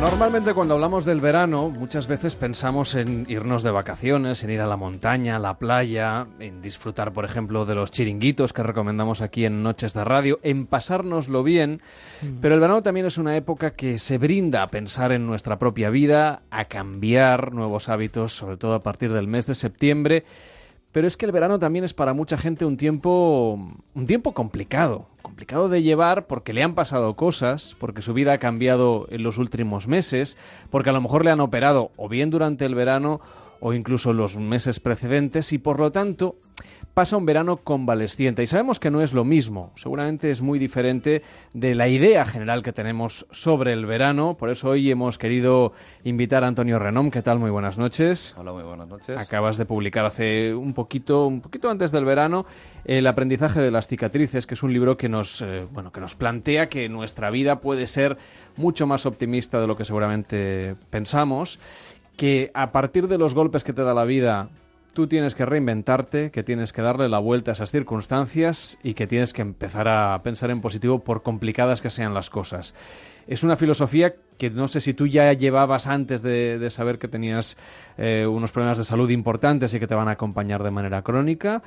Normalmente cuando hablamos del verano, muchas veces pensamos en irnos de vacaciones, en ir a la montaña, a la playa, en disfrutar, por ejemplo, de los chiringuitos que recomendamos aquí en Noches de Radio, en pasárnoslo bien. Pero el verano también es una época que se brinda a pensar en nuestra propia vida, a cambiar nuevos hábitos, sobre todo a partir del mes de septiembre. Pero es que el verano también es para mucha gente un tiempo un tiempo complicado, complicado de llevar porque le han pasado cosas, porque su vida ha cambiado en los últimos meses, porque a lo mejor le han operado o bien durante el verano o incluso los meses precedentes y por lo tanto pasa un verano convalesciente. Y sabemos que no es lo mismo, seguramente es muy diferente de la idea general que tenemos sobre el verano. Por eso hoy hemos querido invitar a Antonio Renom. ¿Qué tal? Muy buenas noches. Hola, muy buenas noches. Acabas de publicar hace un poquito, un poquito antes del verano, El aprendizaje de las cicatrices, que es un libro que nos, eh, bueno, que nos plantea que nuestra vida puede ser mucho más optimista de lo que seguramente pensamos que a partir de los golpes que te da la vida tú tienes que reinventarte, que tienes que darle la vuelta a esas circunstancias y que tienes que empezar a pensar en positivo por complicadas que sean las cosas. Es una filosofía que no sé si tú ya llevabas antes de, saber que tenías eh, unos problemas de salud importantes y que te van a acompañar de manera crónica,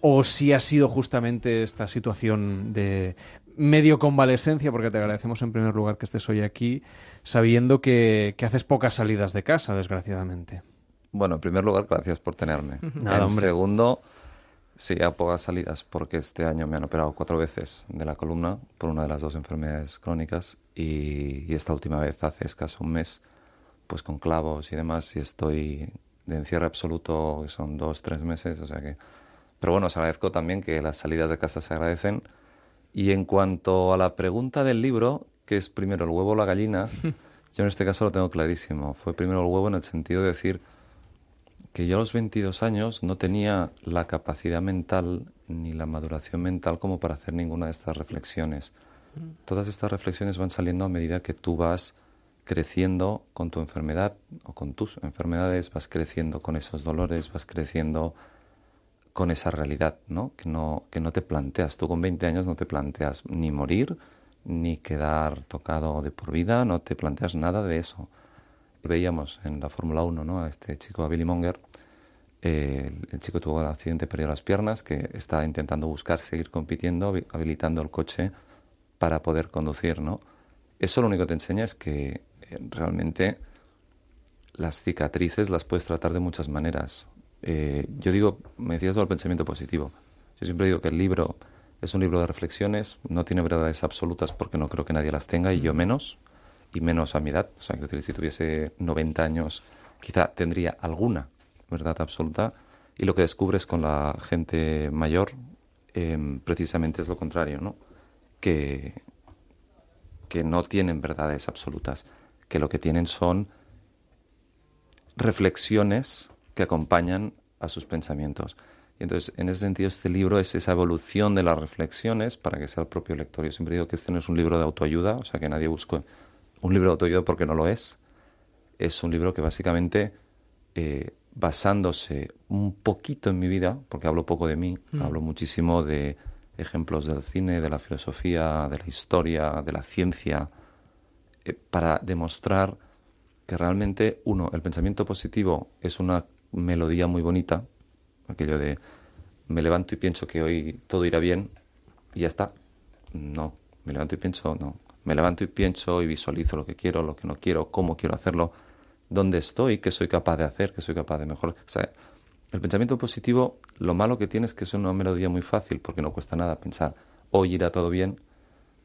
o si ha sido justamente esta situación de medio convalescencia, porque te agradecemos en primer lugar que estés hoy aquí, sabiendo que haces pocas salidas de casa, desgraciadamente. Bueno, en primer lugar, gracias por tenerme. en segundo, sí, a pocas salidas porque este año me han operado cuatro veces de la columna por una de las dos enfermedades crónicas y, esta última vez hace escaso un mes, pues con clavos y demás y estoy de encierro absoluto, que son dos, tres meses, o sea que... Pero bueno, os agradezco también que las salidas de casa se agradecen. Y en cuanto a la pregunta del libro, que es primero el huevo o la gallina, yo en este caso lo tengo clarísimo. Fue primero el huevo en el sentido de decir que yo a los 22 años no tenía la capacidad mental ni la maduración mental como para hacer ninguna de estas reflexiones. Todas estas reflexiones van saliendo a medida que tú vas creciendo con tu enfermedad o con tus enfermedades, vas creciendo con esos dolores, vas creciendo con esa realidad, ¿no? Que no, que no te planteas. Tú con 20 años no te planteas ni morir, ni quedar tocado de por vida, no te planteas nada de eso veíamos en la Fórmula 1 ¿no? a este chico, a Billy Monger. El, chico tuvo un accidente, perdió las piernas, que está intentando buscar seguir compitiendo, habilitando el coche para poder conducir. ¿no? Eso lo único que te enseña es que eh, realmente las cicatrices las puedes tratar de muchas maneras. Eh, yo digo, me decías todo el pensamiento positivo. Yo siempre digo que el libro es un libro de reflexiones, no tiene verdades absolutas porque no creo que nadie las tenga y yo menos y menos a mi edad. O sea, que si tuviese 90 años, quizá tendría alguna verdad absoluta. Y lo que descubres con la gente mayor, em, precisamente es lo contrario, ¿no? Que, que no tienen verdades absolutas, que lo que tienen son reflexiones que acompañan a sus pensamientos. Y entonces, en ese sentido, este libro es esa evolución de las reflexiones para que sea el propio lector. Yo siempre digo que este no es un libro de autoayuda, o sea, que nadie busque un libro de autoayuda porque no lo es. Es un libro que básicamente, eh, basándose un poquito en mi vida, porque hablo poco de mí, mm. hablo muchísimo de ejemplos del cine, de la filosofía, de la historia, de la ciencia, eh, para demostrar que realmente, uno, el pensamiento positivo es una melodía muy bonita, aquello de me levanto y pienso que hoy todo irá bien y ya está. No, me levanto y pienso, no, me levanto y pienso y visualizo lo que quiero, lo que no quiero, cómo quiero hacerlo, dónde estoy, qué soy capaz de hacer, qué soy capaz de mejorar. O sea, el pensamiento positivo, lo malo que tiene es que es una melodía muy fácil porque no cuesta nada pensar, hoy irá todo bien,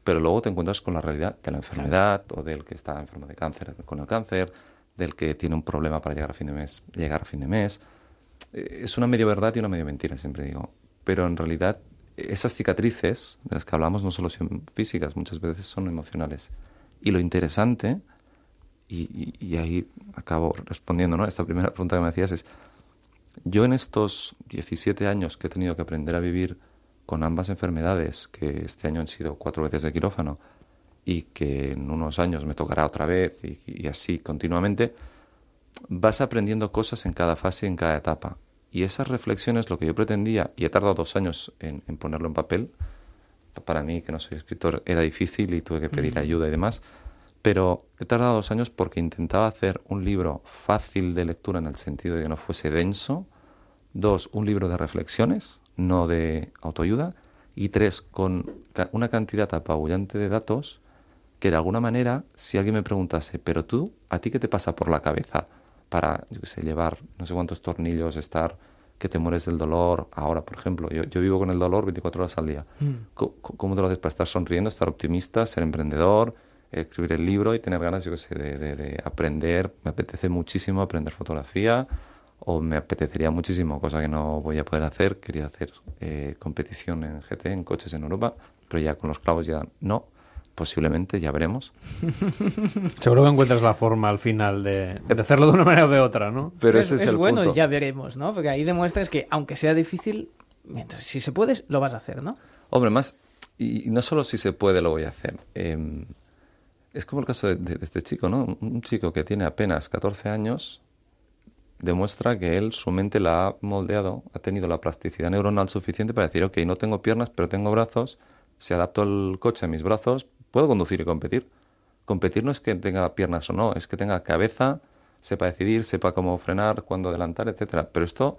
pero luego te encuentras con la realidad de la enfermedad o del que está enfermo de cáncer con el cáncer, del que tiene un problema para llegar a fin de mes, llegar a fin de mes. Eh, es una medio verdad y una medio mentira, siempre digo. Pero en realidad esas cicatrices de las que hablamos no solo son físicas, muchas veces son emocionales. Y lo interesante, y, ahí acabo respondiendo ¿no? esta primera pregunta que me hacías, es, yo en estos 17 años que he tenido que aprender a vivir con ambas enfermedades, que este año han sido cuatro veces de quirófano, y que en unos años me tocará otra vez, y, y así continuamente, vas aprendiendo cosas en cada fase y en cada etapa. Y esas reflexiones, lo que yo pretendía, y he tardado dos años en, ponerlo en papel, para mí, que no soy escritor, era difícil y tuve que pedir ayuda y demás, pero he tardado dos años porque intentaba hacer un libro fácil de lectura en el sentido de que no fuese denso. Dos, un libro de reflexiones, no de autoayuda. Y tres, con una cantidad apabullante de datos que de alguna manera, si alguien me preguntase, pero tú, ¿a ti qué te pasa por la cabeza para, yo qué sé, llevar no sé cuántos tornillos, estar que te mueres del dolor. Ahora, por ejemplo, yo, yo vivo con el dolor 24 horas al día. Mm. ¿Cómo, te lo haces para estar sonriendo, estar optimista, ser emprendedor, escribir el libro y tener ganas, yo qué sé, de, aprender. Me apetece muchísimo aprender fotografía o me apetecería muchísimo, cosa que no voy a poder hacer. Quería hacer eh, competición en GT, en coches en Europa, pero ya con los clavos ya no. Posiblemente, ya veremos. Seguro que encuentras la forma al final de, hacerlo de una manera o de otra, ¿no? Pero ese es, el bueno, ya veremos, ¿no? Porque ahí demuestras que, aunque sea difícil, mientras si se puede, lo vas a hacer, ¿no? Hombre, más, y no solo si se puede, lo voy a hacer. Eh, es como el caso de, este chico, ¿no? Un chico que tiene apenas 14 años demuestra que él, su mente la ha moldeado, ha tenido la plasticidad neuronal suficiente para decir, ok, no tengo piernas, pero tengo brazos, si adapto el coche a mis brazos, puedo conducir y competir. Competir no es que tenga piernas o no, es que tenga cabeza, sepa decidir, sepa cómo frenar, cuándo adelantar, etcétera. Pero esto,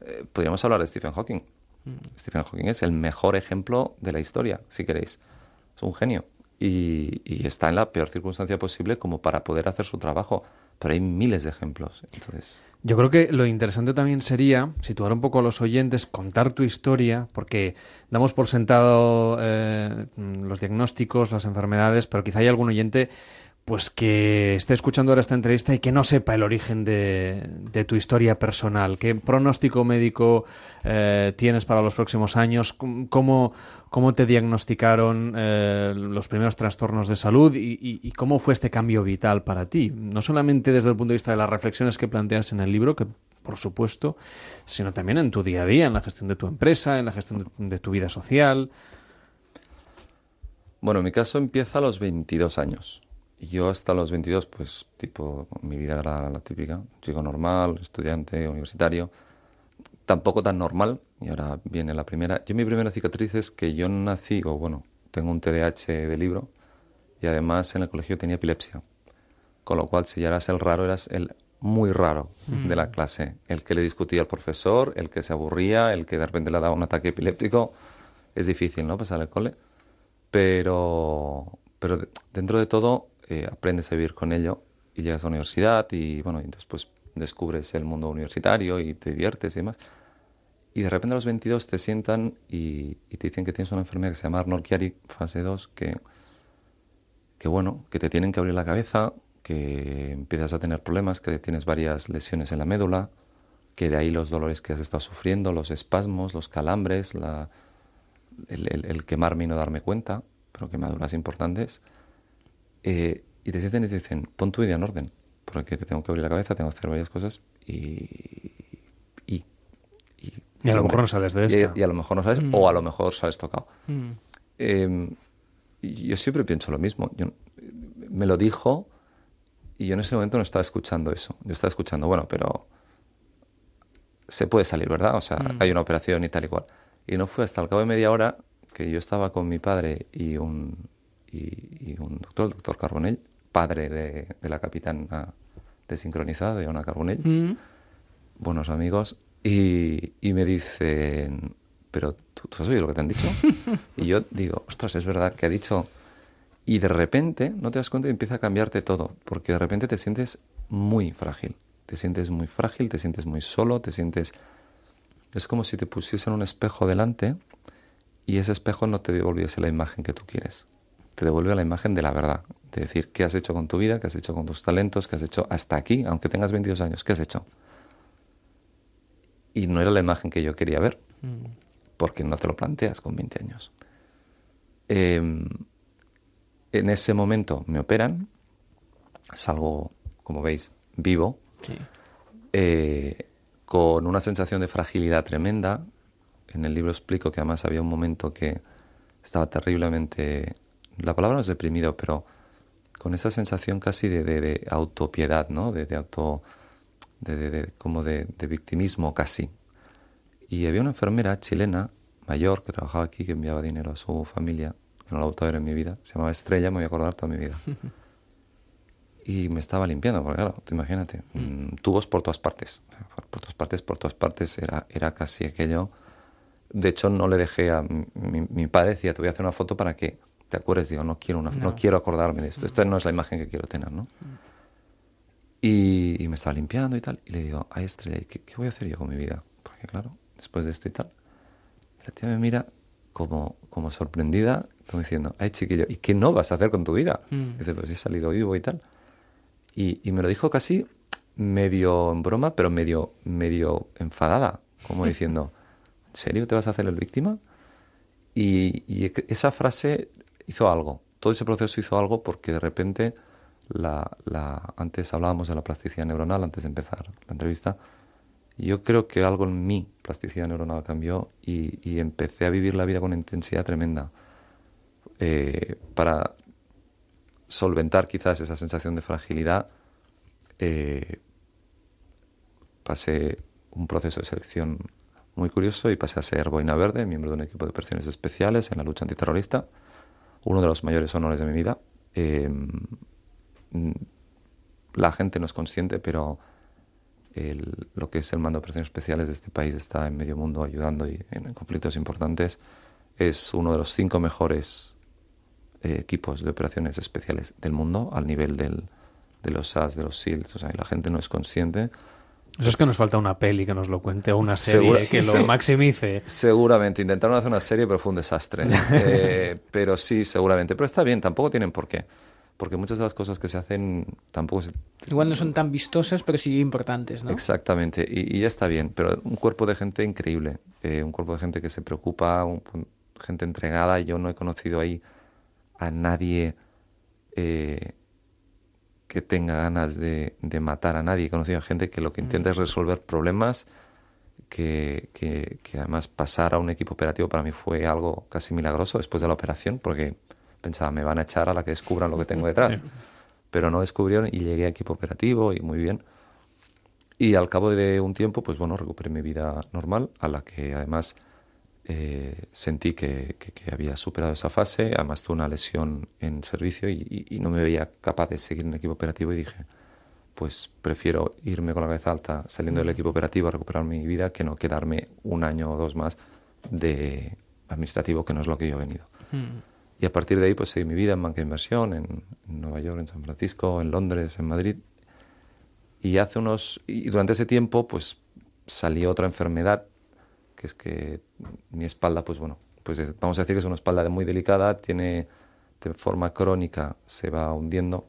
eh, podríamos hablar de Stephen Hawking. Mm. Stephen Hawking es el mejor ejemplo de la historia, si queréis. Es un genio y, está en la peor circunstancia posible como para poder hacer su trabajo. Pero hay miles de ejemplos. Entonces... Yo creo que lo interesante también sería situar un poco a los oyentes, contar tu historia, porque damos por sentado eh, los diagnósticos, las enfermedades, pero quizá hay algún oyente pues que esté escuchando ahora esta entrevista y que no sepa el origen de, de tu historia personal. ¿Qué pronóstico médico eh, tienes para los próximos años? ¿Cómo, te diagnosticaron eh, los primeros trastornos de salud y, cómo fue este cambio vital para ti? No solamente desde el punto de vista de las reflexiones que planteas en el libro, que por supuesto, sino también en tu día a día, en la gestión de tu empresa, en la gestión de, tu vida social. Bueno, mi caso empieza a los 22 años. Yo hasta los 22, pues, tipo, mi vida era la típica, chico normal, estudiante, universitario tampoco tan normal, y ahora viene la primera. Yo mi primera cicatriz es que yo nací, o bueno, tengo un TDAH de libro, y además en el colegio tenía epilepsia. Con lo cual, si ya eras el raro, eras el muy raro de la mm. clase. El que le discutía al profesor, el que se aburría, el que de repente le daba un ataque epiléptico. Es difícil, ¿no? Pasar el cole. Pero, pero dentro de todo, eh, aprendes a vivir con ello y llegas a la universidad y, bueno, y después descubres el mundo universitario y te diviertes y demás. Y de repente a los 22 te sientan y, te dicen que tienes una enfermedad que se llama Arnold Chiari fase 2, que, que bueno, que te tienen que abrir la cabeza, que empiezas a tener problemas, que tienes varias lesiones en la médula, que de ahí los dolores que has estado sufriendo, los espasmos, los calambres, la, el, el, quemarme y no darme cuenta, pero quemaduras importantes. Eh, y te sienten y te dicen, pon tu vida en orden porque te tengo que abrir la cabeza, tengo que hacer varias cosas y... Y, y, a lo mejor no sabes de esto. Y, a lo mejor no sabes, o a lo mejor sabes tocado. Mm. Em, yo siempre pienso lo mismo. Yo, me lo dijo y yo en ese momento no estaba escuchando eso. Yo estaba escuchando, bueno, pero se puede salir, ¿verdad? O sea, mm. hay una operación y tal y cual. Y no fue hasta el cabo de media hora que yo estaba con mi padre y un, y, y un doctor, el doctor Carbonell, padre de, la capitana desincronizada, de Ana Carbonell, mm. buenos amigos, y, me dicen, pero ¿tú, has oído lo que te han dicho? y yo digo, ostras, es verdad que ha dicho... Y de repente, no te das cuenta y empieza a cambiarte todo, porque de repente te sientes muy frágil, te sientes muy frágil, te sientes muy solo, te sientes... Es como si te pusiesen un espejo delante y ese espejo no te devolviese la imagen que tú quieres te devuelve la imagen de la verdad, de decir qué has hecho con tu vida, qué has hecho con tus talentos, qué has hecho hasta aquí, aunque tengas 22 años, qué has hecho. Y no era la imagen que yo quería ver, mm. porque no te lo planteas con 20 años. Em, en ese momento me operan, salgo, como veis, vivo, eh, con una sensación de fragilidad tremenda. En el libro explico que además había un momento que estaba terriblemente la palabra no es deprimido, pero con esa sensación casi de, de, autopiedad, ¿no? De, auto, de, como de, victimismo casi. Y había una enfermera chilena mayor que trabajaba aquí, que enviaba dinero a su familia, que no la he en mi vida, se llamaba Estrella, me voy a acordar toda mi vida. y me estaba limpiando, porque claro, tú imagínate, mm. Mm, tubos por todas partes, por todas partes, por todas partes, era, era casi aquello. De hecho, no le dejé a mi, padre, decía, te voy a hacer una foto para que te acuerdes, digo, no quiero, una, no. quiero acordarme de esto, esta no es la imagen que quiero tener, ¿no? Y, me estaba limpiando y tal, y le digo, ay Estrella, ¿qué, ¿qué voy a hacer yo con mi vida? Porque claro, después de esto y tal, la tía me mira como, como sorprendida, como diciendo, ay chiquillo, ¿y qué no vas a hacer con tu vida? Mm. Dice, pues he salido vivo y tal. Y, y, me lo dijo casi medio en broma, pero medio, medio enfadada, como diciendo, ¿en serio te vas a hacer el víctima? Y, y, esa frase hizo algo, todo ese proceso hizo algo porque de repente, antes hablábamos de la plasticidad neuronal, antes de empezar la entrevista, yo creo que algo en mi plasticidad neuronal cambió y, empecé a vivir la vida con intensidad tremenda. Eh, para solventar quizás esa sensación de fragilidad, eh, pasé un proceso de selección muy curioso y pasé a ser boina verde, miembro de un equipo de operaciones especiales en la lucha antiterrorista, uno de los mayores honores de mi vida. Eh, la gente no es consciente, pero lo que es el mando de operaciones especiales de este país está en medio mundo ayudando y en conflictos importantes. Es uno de los cinco mejores eh, equipos de operaciones especiales del mundo al nivel del, de los SAS, de los SEALs. O sea, la gente no es consciente. Eso es que nos falta una peli que nos lo cuente o una serie que lo maximice. Seguramente. Intentaron hacer una serie, pero fue un desastre. Eh, pero sí, seguramente. Pero está bien, tampoco tienen por qué. Porque muchas de las cosas que se hacen tampoco se... Igual no son tan vistosas, pero sí importantes, ¿no? Exactamente. Y, ya está bien. Pero un cuerpo de gente increíble. Eh, un cuerpo de gente que se preocupa, gente entregada. Yo no he conocido ahí a nadie eh, que tenga ganas de, matar a nadie. He conocido a gente que lo que intenta es mm. resolver problemas, que, que, además pasar a un equipo operativo para mí fue algo casi milagroso después de la operación, porque pensaba, me van a echar a la que descubran lo que tengo detrás. Pero no descubrieron y llegué a equipo operativo y muy bien. Y al cabo de un tiempo, pues bueno, recuperé mi vida normal, a la que además eh, sentí que, había superado esa fase, además tuve una lesión en servicio y, no me veía capaz de seguir en el equipo operativo y dije, pues prefiero irme con la cabeza alta saliendo del mm. equipo operativo a recuperar mi vida que no quedarme un año o dos más de administrativo, que no es lo que yo he venido. Mm. Y a partir de ahí, pues seguí mi vida en banca de inversión, en, en, Nueva York, en San Francisco, en Londres, en Madrid. Y hace unos, y durante ese tiempo, pues salió otra enfermedad que es que mi espalda, pues bueno, pues vamos a decir que es una espalda muy delicada, tiene de forma crónica, se va hundiendo,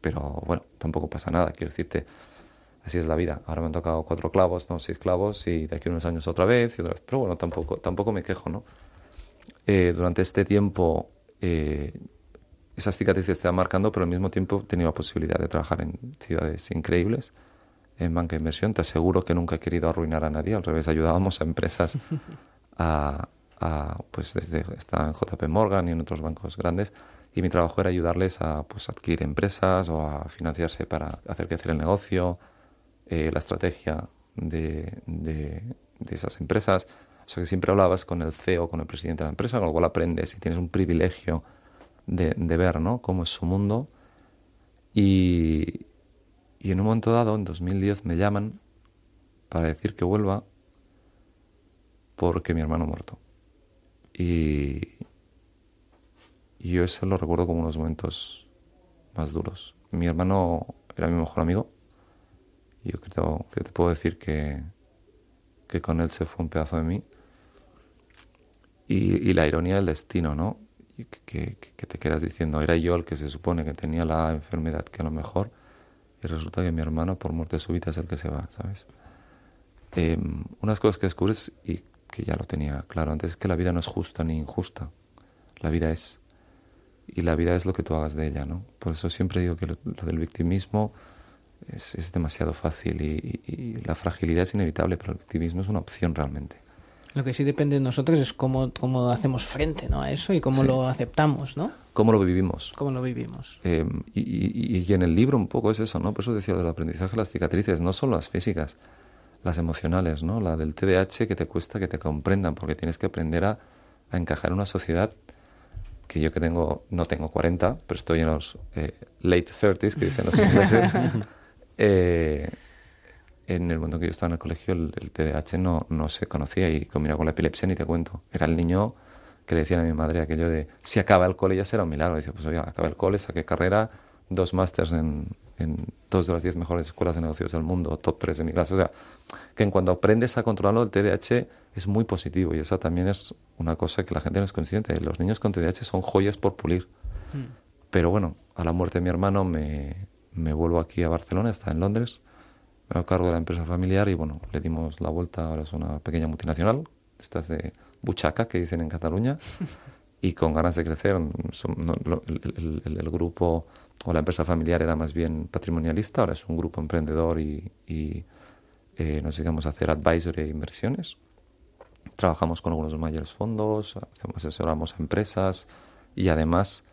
pero bueno, tampoco pasa nada, quiero decirte, así es la vida. Ahora me han tocado cuatro clavos, no, seis clavos, y de aquí a unos años otra vez, y otra vez, pero bueno, tampoco, tampoco me quejo, ¿no? Eh, durante este tiempo eh, esas cicatrices te van marcando, pero al mismo tiempo he tenido la posibilidad de trabajar en ciudades increíbles en banca de inversión. Te aseguro que nunca he querido arruinar a nadie. Al revés, ayudábamos a empresas a, pues desde estaba en JP Morgan y en otros bancos grandes y mi trabajo era ayudarles a pues adquirir empresas o a financiarse para hacer crecer el negocio, eh, la estrategia de, de, esas empresas. O sea que siempre hablabas con el CEO, con el presidente de la empresa, con lo cual aprendes y tienes un privilegio de, de ver ¿no? cómo es su mundo. Y, y en un momento dado, en 2010, me llaman para decir que vuelva porque mi hermano ha muerto. Y, yo eso lo recuerdo como unos momentos más duros. Mi hermano era mi mejor amigo. Yo creo que te puedo decir que, que con él se fue un pedazo de mí. Y, la ironía del destino, ¿no? Que, que, que, te quedas diciendo, era yo el que se supone que tenía la enfermedad que a lo mejor y resulta que mi hermano por muerte súbita es el que se va, ¿sabes? Eh, unas cosas que descubres y que ya lo tenía claro antes es que la vida no es justa ni injusta, la vida es. Y la vida es lo que tú hagas de ella, ¿no? Por eso siempre digo que lo, del victimismo es, demasiado fácil y, la fragilidad es inevitable, pero el victimismo es una opción realmente. Lo que sí depende de nosotros es cómo, cómo hacemos frente ¿no? a eso y cómo lo aceptamos, ¿no? Cómo lo vivimos. Cómo lo vivimos. Eh, y, y, en el libro un poco es eso, ¿no? Por eso decía del aprendizaje las cicatrices, no solo las físicas, las emocionales, ¿no? La del TDAH que te cuesta que te comprendan, porque tienes que aprender a, a encajar en una sociedad que yo que tengo, no tengo 40, pero estoy en los eh, late 30s, que dicen los ingleses, eh, en el momento que yo estaba en el colegio el, TDAH no, no se conocía y combinado con la epilepsia ni te cuento. Era el niño que le decían a mi madre aquello de si acaba el cole ya será un milagro. Dice, pues oye, acaba el cole, saqué carrera, dos másters en, en dos de las diez mejores escuelas de negocios del mundo, top tres de mi clase. O sea, que en cuanto aprendes a controlarlo, el TDAH es muy positivo y esa también es una cosa que la gente no es consciente. Los niños con TDAH son joyas por pulir. Hmm. Pero bueno, a la muerte de mi hermano me, me vuelvo aquí a Barcelona, está en Londres, hago cargo de la empresa familiar y bueno, le dimos la vuelta, ahora es una pequeña multinacional, esta es de buchaca, que dicen en Cataluña, y con ganas de crecer. el, grupo o la empresa familiar era más bien patrimonialista, ahora es un grupo emprendedor y, eh, nos llegamos a hacer advisory e inversiones. Trabajamos con algunos mayores fondos, asesoramos a empresas y además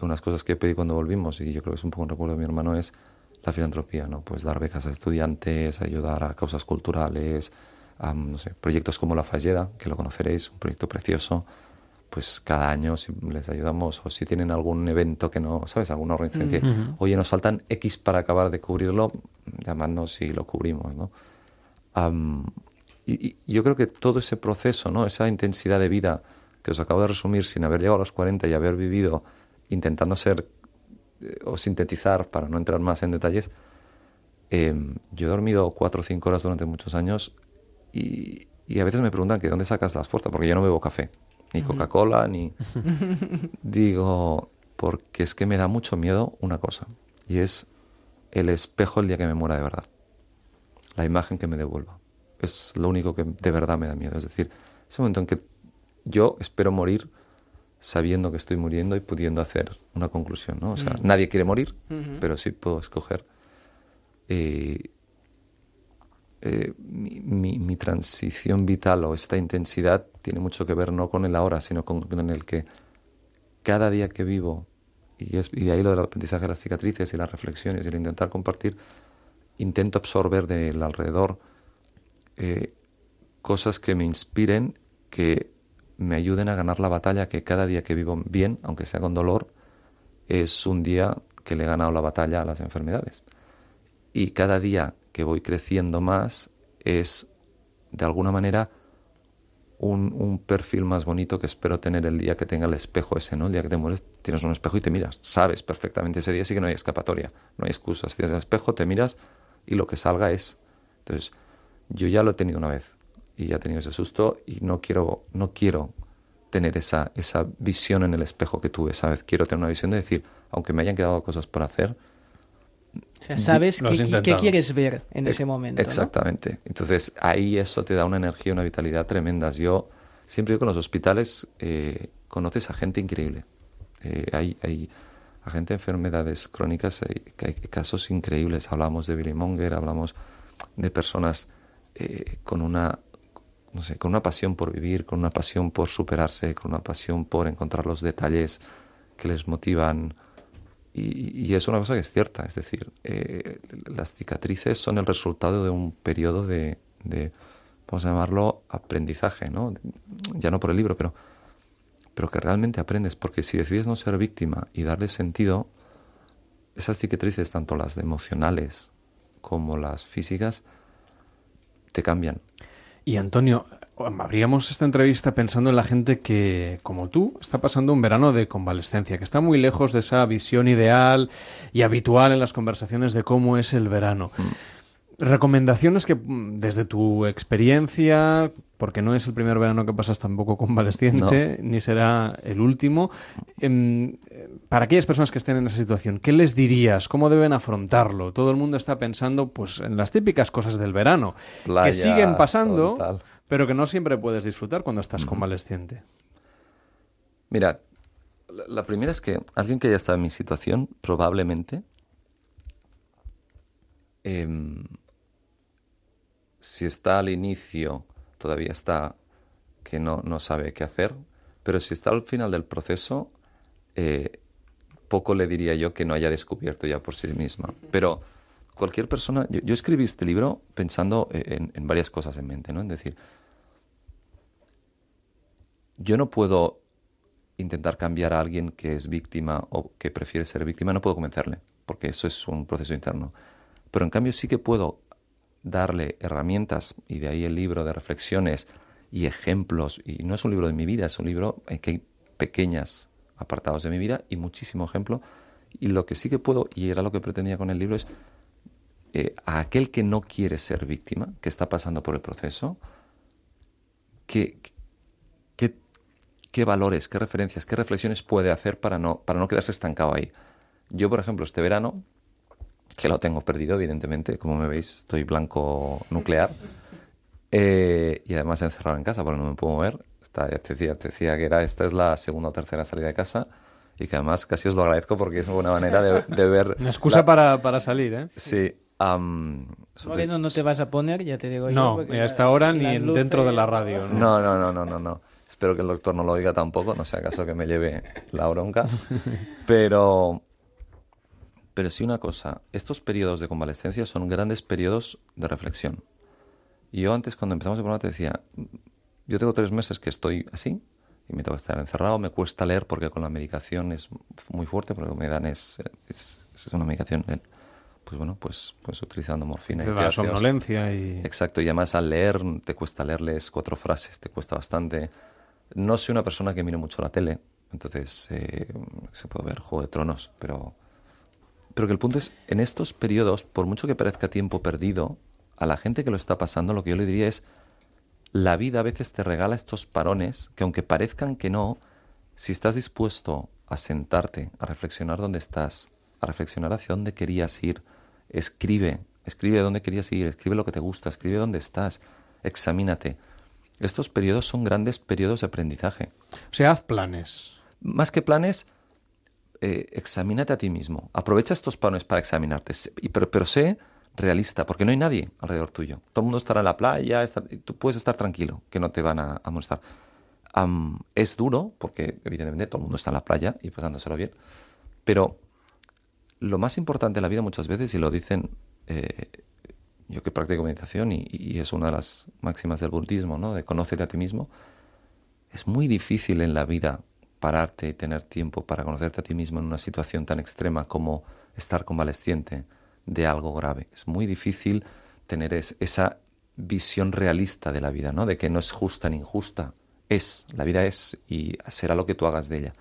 unas cosas que pedí cuando volvimos y yo creo que es un poco un recuerdo de mi hermano es la filantropía, ¿no? Pues dar becas a estudiantes, ayudar a causas culturales, a, no sé, proyectos como La Falleda, que lo conoceréis, un proyecto precioso, pues cada año si les ayudamos o si tienen algún evento que no, ¿sabes? Alguna organización que, oye, nos faltan X para acabar de cubrirlo, llamadnos y lo cubrimos, ¿no? y, yo creo que todo ese proceso, ¿no? Esa intensidad de vida que os acabo de resumir sin haber llegado a los 40 y haber vivido intentando ser o sintetizar para no entrar más en detalles, em, yo he dormido cuatro o cinco horas durante muchos años y, y a veces me preguntan que dónde sacas las fuerzas, porque yo no bebo café ni Coca-Cola, ni... Digo, porque es que me da mucho miedo una cosa, y es el espejo el día que me muera de verdad. La imagen que me devuelva. Es lo único que de verdad me da miedo. Es decir, ese momento en que yo espero morir sabiendo que estoy muriendo y pudiendo hacer una conclusión, ¿no? O sea, mm. nadie quiere morir, pero sí puedo escoger. Eh, eh, mi, mi, transición vital o esta intensidad tiene mucho que ver no con el ahora, sino con, el que cada día que vivo, y, es, y de ahí lo del aprendizaje de las cicatrices y las reflexiones y el intentar compartir, intento absorber del alrededor eh, cosas que me inspiren, que me ayuden a ganar la batalla, que cada día que vivo bien, aunque sea con dolor, es un día que le he ganado la batalla a las enfermedades. Y cada día que voy creciendo más es, de alguna manera, un, perfil más bonito que espero tener el día que tenga el espejo ese, ¿no? El día que te mueres, tienes un espejo y te miras. Sabes perfectamente ese día sí que no hay escapatoria, no hay excusas. Tienes el espejo, te miras y lo que salga es. Entonces, yo ya lo he tenido una vez y ya he tenido ese susto y no quiero, no quiero tener esa, esa visión en el espejo que tuve esa vez. Quiero tener una visión de decir, aunque me hayan quedado cosas por hacer, o sea, sabes qué, quieres ver en ese momento. Exactamente. Entonces ahí eso te da una energía, una vitalidad tremendas. Yo siempre digo que en los hospitales eh, conoces a gente increíble. Eh, hay, hay a gente de enfermedades crónicas, hay, hay, casos increíbles. Hablamos de Billy Monger, hablamos de personas eh, con una no sé, con una pasión por vivir, con una pasión por superarse, con una pasión por encontrar los detalles que les motivan y, es una cosa que es cierta, es decir, eh, las cicatrices son el resultado de un periodo de, vamos a llamarlo, aprendizaje, ¿no? Ya no por el libro, pero, pero que realmente aprendes, porque si decides no ser víctima y darle sentido, esas cicatrices, tanto las emocionales como las físicas, te cambian. Y Antonio, abríamos esta entrevista pensando en la gente que, como tú, está pasando un verano de convalescencia, que está muy lejos de esa visión ideal y habitual en las conversaciones de cómo es el verano. Mm. Recomendaciones que mm, desde tu experiencia, porque no es el primer verano que pasas tampoco convalesciente, ni será el último, em, para aquellas personas que estén en esa situación, ¿qué les dirías? ¿Cómo deben afrontarlo? Todo el mundo está pensando pues en las típicas cosas del verano, que siguen pasando, pero que no siempre puedes disfrutar cuando estás convalesciente. Mira, la primera es que alguien que haya estado en mi situación, probablemente, em, si está al inicio, todavía está que no, no, sabe qué hacer, pero si está al final del proceso, eh, poco le diría yo que no haya descubierto ya por sí misma. Pero cualquier persona, yo, escribí este libro pensando en, en, varias cosas en mente, ¿no? Es decir, yo no puedo intentar cambiar a alguien que es víctima o que prefiere ser víctima, no puedo convencerle, porque eso es un proceso interno. Pero en cambio sí que puedo darle herramientas, y de ahí el libro de reflexiones y ejemplos, y no es un libro de mi vida, es un libro en que hay pequeñas apartados de mi vida y muchísimo ejemplo, y lo que sí que puedo, y era lo que pretendía con el libro, es eh, a aquel que no quiere ser víctima, que está pasando por el proceso, qué, qué, valores, qué referencias, qué reflexiones puede hacer para no, para no quedarse estancado ahí. Yo, por ejemplo, este verano, que lo tengo perdido, evidentemente, como me veis, estoy blanco nuclear, eh, y además encerrado en casa porque no me puedo mover. Esta, te, decía, te decía que era, esta es la segunda o tercera salida de casa y que además casi os lo agradezco porque es una buena manera de, ver... Una excusa para, para, salir, ¿eh? Sí. Um, no te vas a poner, ya te digo no, yo. No, hasta ahora ni dentro de la radio. ¿no? no, no, no, no, no. Espero que el doctor no lo oiga tampoco, no sea acaso que me lleve la bronca. Pero, pero sí una cosa, estos periodos de convalescencia son grandes periodos de reflexión. Y yo antes, cuando empezamos el programa, te decía, yo tengo tres meses que estoy así y me tengo que estar encerrado, me cuesta leer porque con la medicación es muy fuerte, porque me dan es, es, una medicación pues bueno, pues, pues utilizando morfina. y la somnolencia y... Exacto, y además al leer te cuesta leerles cuatro frases, te cuesta bastante. No soy una persona que mire mucho la tele, entonces eh, se puede ver Juego de Tronos, pero, pero que el punto es, en estos periodos, por mucho que parezca tiempo perdido, a la gente que lo está pasando, lo que yo le diría es, la vida a veces te regala estos parones que aunque parezcan que no, si estás dispuesto a sentarte, a reflexionar dónde estás, a reflexionar hacia dónde querías ir, Escribe, escribe dónde querías ir, escribe lo que te gusta, escribe dónde estás, examínate. Estos periodos son grandes periodos de aprendizaje. O sea, haz planes. Más que planes, eh, examínate a ti mismo. Aprovecha estos planes para examinarte, pero, sé realista, porque no hay nadie alrededor tuyo. Todo el mundo estará en la playa, tú puedes estar tranquilo, que no te van a, molestar. es duro, porque evidentemente todo el mundo está en la playa y pasándoselo bien, pero lo más importante en la vida muchas veces, y lo dicen eh, yo que practico meditación y, es una de las máximas del budismo, ¿no? de conócete a ti mismo, es muy difícil en la vida pararte y tener tiempo para conocerte a ti mismo en una situación tan extrema como estar convalesciente de algo grave. Es muy difícil tener esa visión realista de la vida, ¿no? De que no es justa ni injusta. Es, la vida es y será lo que tú hagas de ella.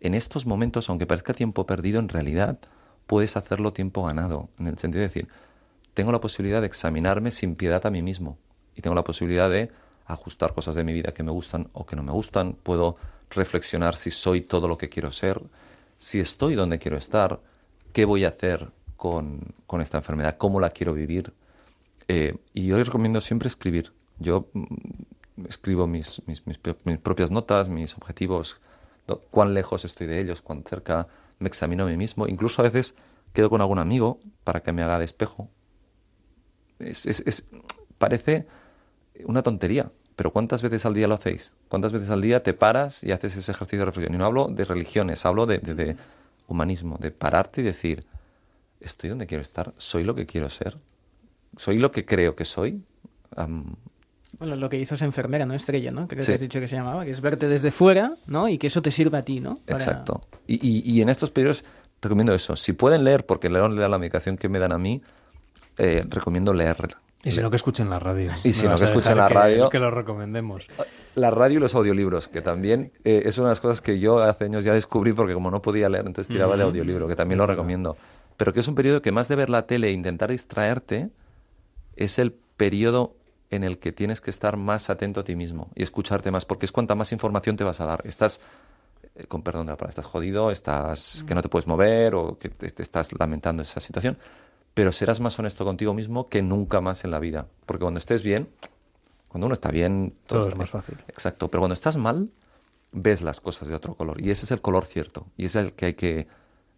En estos momentos, aunque parezca tiempo perdido, en realidad puedes hacerlo tiempo ganado, en el sentido de decir, tengo la posibilidad de examinarme sin piedad a mí mismo y tengo la posibilidad de ajustar cosas de mi vida que me gustan o que no me gustan, puedo reflexionar si soy todo lo que quiero ser, si estoy donde quiero estar, qué voy a hacer con, esta enfermedad, cómo la quiero vivir. Eh, y yo les recomiendo siempre escribir. Yo mm, escribo mis, mis, mis, mis, propias notas, mis objetivos, cuán lejos estoy de ellos, cuán cerca, me examino a mí mismo, incluso a veces quedo con algún amigo para que me haga de espejo. Es, es, parece una tontería, pero ¿cuántas veces al día lo hacéis? ¿Cuántas veces al día te paras y haces ese ejercicio de reflexión? Y no hablo de religiones, hablo de, de, humanismo, de pararte y decir, estoy donde quiero estar, soy lo que quiero ser, soy lo que creo que soy. Bueno, lo que hizo esa enfermera, ¿no? Estrella, ¿no? Creo que has dicho que se llamaba, que es verte desde fuera, ¿no? Y que eso te sirva a ti, ¿no? Exacto. Y, y, en estos periodos recomiendo eso. Si pueden leer, porque leer la medicación que me dan a mí, eh, recomiendo leerla. Y si no, que escuchen la radio. Y si no, que escuchen la radio. Que lo recomendemos. La radio y los audiolibros, que también eh, es una de las cosas que yo hace años ya descubrí, porque como no podía leer, entonces tiraba de audiolibro, que también lo recomiendo. Pero que es un periodo que más de ver la tele e intentar distraerte, es el periodo en el que tienes que estar más atento a ti mismo y escucharte más, porque es cuanta más información te vas a dar. Estás, eh, con perdón de la palabra, estás jodido, estás que no te puedes mover o que te, estás lamentando esa situación, pero serás más honesto contigo mismo que nunca más en la vida, porque cuando estés bien, cuando uno está bien, todo, es más fácil. Exacto, pero cuando estás mal, ves las cosas de otro color y ese es el color cierto y es el que hay que,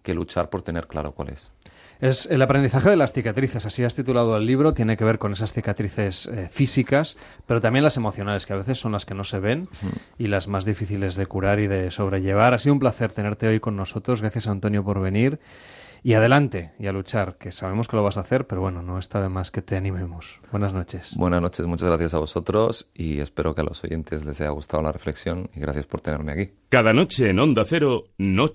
que luchar por tener claro cuál es. Es el aprendizaje de las cicatrices, así has titulado el libro, tiene que ver con esas cicatrices eh, físicas, pero también las emocionales, que a veces son las que no se ven y las más difíciles de curar y de sobrellevar. Ha sido un placer tenerte hoy con nosotros. Gracias, Antonio, por venir. Y adelante, y a luchar, que sabemos que lo vas a hacer, pero bueno, no está de más que te animemos. Buenas noches. Buenas noches, muchas gracias a vosotros y espero que a los oyentes les haya gustado la reflexión y gracias por tenerme aquí. Cada noche en Onda Cero, Noche